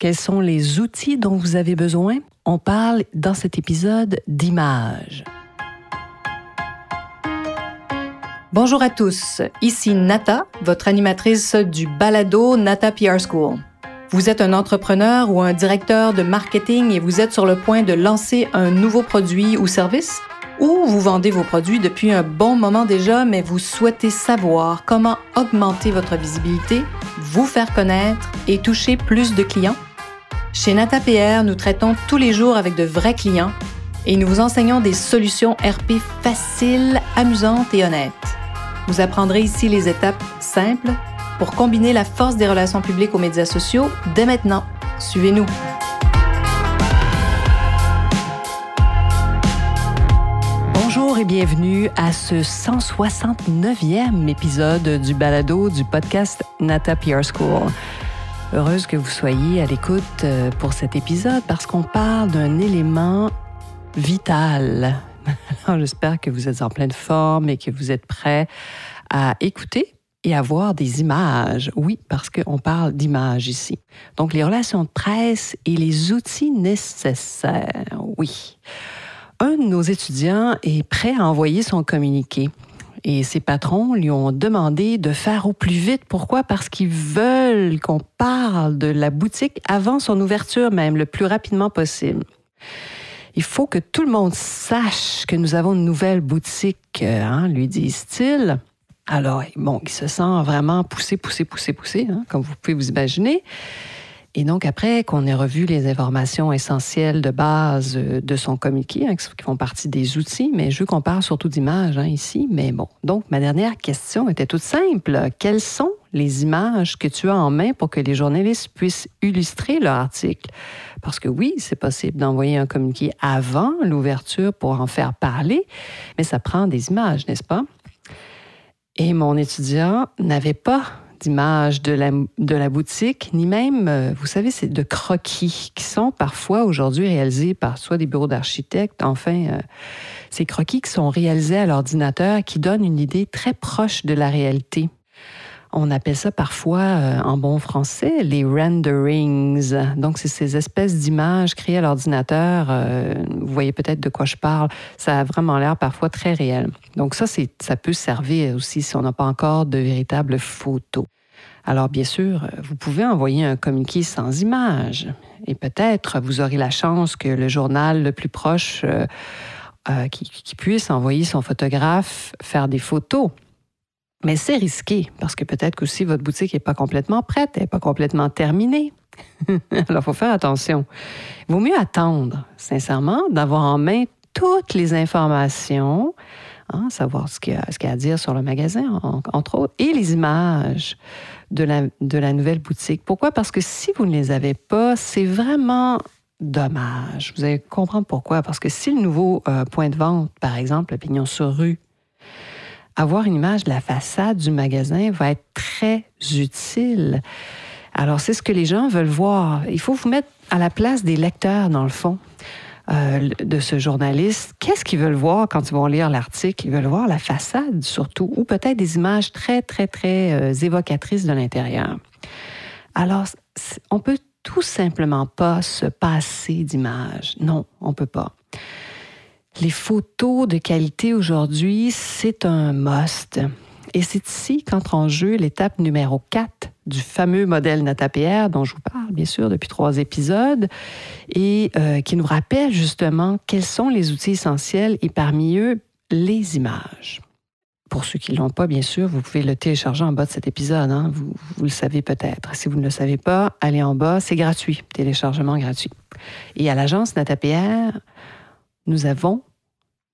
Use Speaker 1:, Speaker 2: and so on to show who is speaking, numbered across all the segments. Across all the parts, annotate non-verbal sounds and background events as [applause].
Speaker 1: Quels sont les outils dont vous avez besoin? On parle dans cet épisode d'images.
Speaker 2: Bonjour à tous, ici Nata, votre animatrice du balado Nata PR School. Vous êtes un entrepreneur ou un directeur de marketing et vous êtes sur le point de lancer un nouveau produit ou service? Ou vous vendez vos produits depuis un bon moment déjà, mais vous souhaitez savoir comment augmenter votre visibilité, vous faire connaître et toucher plus de clients? Chez NataPR, nous traitons tous les jours avec de vrais clients et nous vous enseignons des solutions RP faciles, amusantes et honnêtes. Vous apprendrez ici les étapes simples pour combiner la force des relations publiques aux médias sociaux dès maintenant. Suivez-nous.
Speaker 1: Bonjour et bienvenue à ce 169e épisode du balado du podcast Nata PR School. Heureuse que vous soyez à l'écoute euh, pour cet épisode parce qu'on parle d'un élément vital. [laughs] Alors, j'espère que vous êtes en pleine forme et que vous êtes prêts à écouter et à voir des images. Oui, parce qu'on parle d'images ici. Donc, les relations de presse et les outils nécessaires. Oui. Un de nos étudiants est prêt à envoyer son communiqué. Et ses patrons lui ont demandé de faire au plus vite. Pourquoi? Parce qu'ils veulent qu'on parle de la boutique avant son ouverture même, le plus rapidement possible. Il faut que tout le monde sache que nous avons une nouvelle boutique, hein, lui disent-ils. Alors, bon, il se sent vraiment poussé, poussé, poussé, poussé, hein, comme vous pouvez vous imaginer. Et donc, après qu'on ait revu les informations essentielles de base euh, de son communiqué, hein, qui font partie des outils, mais je veux qu'on parle surtout d'images hein, ici. Mais bon, donc, ma dernière question était toute simple. Quelles sont les images que tu as en main pour que les journalistes puissent illustrer leur article? Parce que oui, c'est possible d'envoyer un communiqué avant l'ouverture pour en faire parler, mais ça prend des images, n'est-ce pas? Et mon étudiant n'avait pas d'image de la, de la boutique, ni même, euh, vous savez, c'est de croquis qui sont parfois aujourd'hui réalisés par soit des bureaux d'architectes, enfin, euh, ces croquis qui sont réalisés à l'ordinateur qui donnent une idée très proche de la réalité. On appelle ça parfois, euh, en bon français, les renderings. Donc, c'est ces espèces d'images créées à l'ordinateur. Euh, vous voyez peut-être de quoi je parle. Ça a vraiment l'air parfois très réel. Donc, ça, ça peut servir aussi si on n'a pas encore de véritables photos. Alors, bien sûr, vous pouvez envoyer un communiqué sans images. Et peut-être vous aurez la chance que le journal le plus proche euh, qui, qui puisse envoyer son photographe faire des photos. Mais c'est risqué parce que peut-être que si votre boutique n'est pas complètement prête, elle n'est pas complètement terminée. [laughs] Alors, il faut faire attention. Il vaut mieux attendre, sincèrement, d'avoir en main toutes les informations, hein, savoir ce qu'il y, a à dire sur le magasin, entre autres, et les images de la, nouvelle boutique. Pourquoi? Parce que si vous ne les avez pas, c'est vraiment dommage. Vous allez comprendre pourquoi. Parce que si le nouveau euh, point de vente, par exemple, le pignon sur rue, avoir une image de la façade du magasin va être très utile. Alors, c'est ce que les gens veulent voir. Il faut vous mettre à la place des lecteurs, dans le fond, euh, de ce journaliste. Qu'est-ce qu'ils veulent voir quand ils vont lire l'article? Ils veulent voir la façade, surtout, ou peut-être des images très, très, très euh, évocatrices de l'intérieur. Alors, on peut tout simplement pas se passer d'images. Non, on peut pas. Les photos de qualité aujourd'hui, c'est un must. Et c'est ici qu'entre en jeu l'étape numéro 4 du fameux modèle NataPR dont je vous parle, bien sûr, depuis trois épisodes, et euh, qui nous rappelle justement quels sont les outils essentiels et parmi eux, les images. Pour ceux qui ne l'ont pas, bien sûr, vous pouvez le télécharger en bas de cet épisode. Hein. Vous, vous, le savez peut-être. Si vous ne le savez pas, allez en bas. C'est gratuit, téléchargement gratuit. Et à l'agence NataPR, nous avons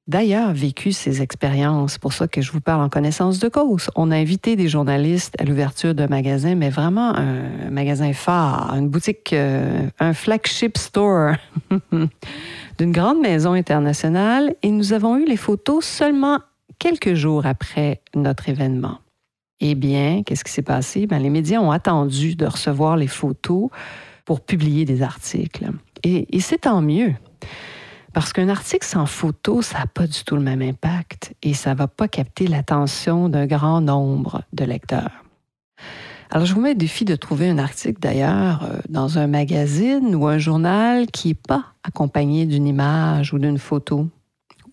Speaker 1: d'ailleurs vécu ces expériences. pour ça que je vous parle en connaissance de cause. On a invité des journalistes à l'ouverture d'un magasin, mais vraiment un magasin phare, une boutique, euh, un flagship store [laughs] d'une grande maison internationale. Et nous avons eu les photos seulement quelques jours après notre événement. Eh bien, qu'est-ce qui s'est passé? Ben, les médias ont attendu de recevoir les photos pour publier des articles. Et, et c'est tant mieux. Parce qu'un article sans photo, ça n'a pas du tout le même impact et ça ne va pas capter l'attention d'un grand nombre de lecteurs. Alors, je vous mets le défi de trouver un article d'ailleurs euh, dans un magazine ou un journal qui n'est pas accompagné d'une image ou d'une photo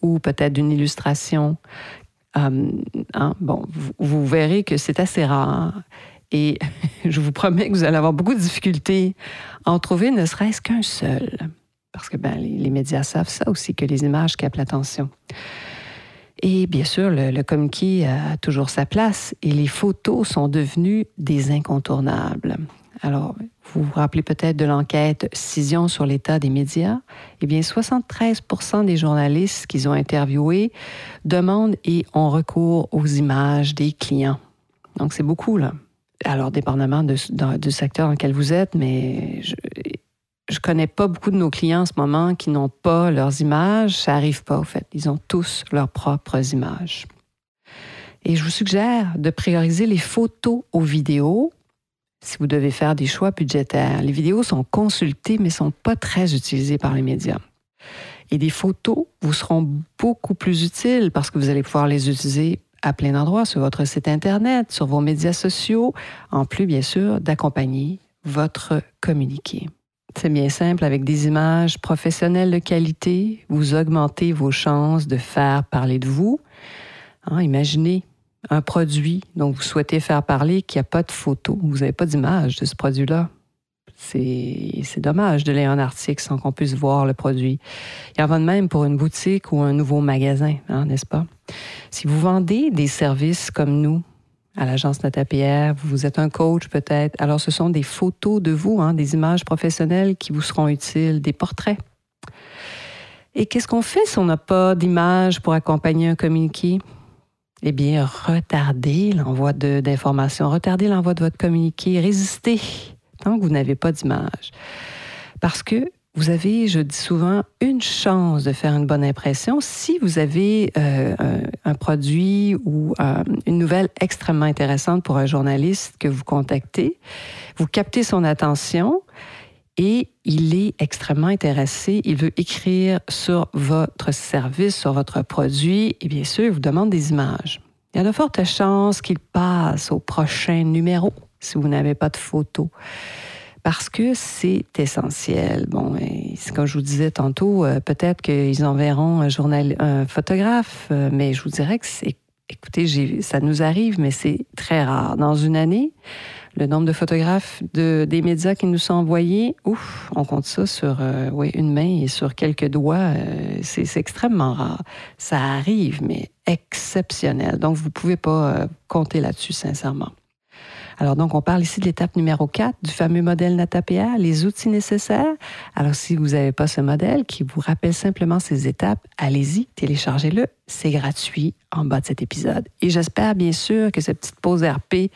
Speaker 1: ou peut-être d'une illustration. Euh, hein, bon, vous, verrez que c'est assez rare et [laughs] je vous promets que vous allez avoir beaucoup de difficultés à en trouver ne serait-ce qu'un seul. Parce que ben, les, médias savent ça aussi, que les images captent l'attention. Et bien sûr, le, communiqué a toujours sa place et les photos sont devenues des incontournables. Alors, vous vous rappelez peut-être de l'enquête Cision sur l'état des médias. Eh bien, 73% des journalistes qu'ils ont interviewés demandent et ont recours aux images des clients. Donc, c'est beaucoup, là. Alors, dépendamment du secteur dans lequel vous êtes, mais je connais pas beaucoup de nos clients en ce moment qui n'ont pas leurs images. Ça arrive pas, au fait. Ils ont tous leurs propres images. Et je vous suggère de prioriser les photos aux vidéos si vous devez faire des choix budgétaires. Les vidéos sont consultées, mais sont pas très utilisées par les médias. Et des photos vous seront beaucoup plus utiles parce que vous allez pouvoir les utiliser à plein d'endroits sur votre site Internet, sur vos médias sociaux, en plus, bien sûr, d'accompagner votre communiqué. C'est bien simple, avec des images professionnelles de qualité, vous augmentez vos chances de faire parler de vous. Hein, imaginez un produit dont vous souhaitez faire parler qui n'a pas de photo, vous n'avez pas d'image de ce produit-là. C'est dommage de lire un article sans qu'on puisse voir le produit. Il en va de même pour une boutique ou un nouveau magasin, hein, n'est-ce pas? Si vous vendez des services comme nous, à l'agence NataPR, vous êtes un coach peut-être. Alors, ce sont des photos de vous, hein, des images professionnelles qui vous seront utiles, des portraits. Et qu'est-ce qu'on fait si on n'a pas d'image pour accompagner un communiqué? Eh bien, retardez l'envoi d'informations, retardez l'envoi de votre communiqué, résistez tant que vous n'avez pas d'image. Parce que vous avez, je dis souvent, une chance de faire une bonne impression si vous avez euh, un, produit ou euh, une nouvelle extrêmement intéressante pour un journaliste que vous contactez. Vous captez son attention et il est extrêmement intéressé. Il veut écrire sur votre service, sur votre produit et bien sûr, il vous demande des images. Il y a de fortes chances qu'il passe au prochain numéro si vous n'avez pas de photo parce que c'est essentiel. Bon, comme je vous disais tantôt, euh, peut-être qu'ils enverront un journal, un photographe, euh, mais je vous dirais que c'est, écoutez, ça nous arrive, mais c'est très rare. Dans une année, le nombre de photographes de, des médias qui nous sont envoyés, ouf, on compte ça sur euh, oui, une main et sur quelques doigts. c'est, extrêmement rare. Ça arrive, mais exceptionnel. Donc, vous ne pouvez pas compter là-dessus, sincèrement. Alors donc, on parle ici de l'étape numéro 4 du fameux modèle NataPA, les outils nécessaires. Alors si vous n'avez pas ce modèle qui vous rappelle simplement ces étapes, allez-y, téléchargez-le. C'est gratuit en bas de cet épisode. Et j'espère bien sûr que cette petite pause RP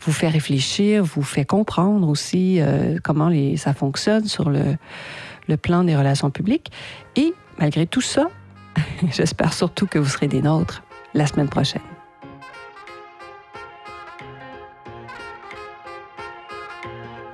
Speaker 1: vous fait réfléchir, vous fait comprendre aussi euh, comment ça fonctionne sur le plan des relations publiques. Et malgré tout ça, [laughs] j'espère surtout que vous serez des nôtres la semaine prochaine.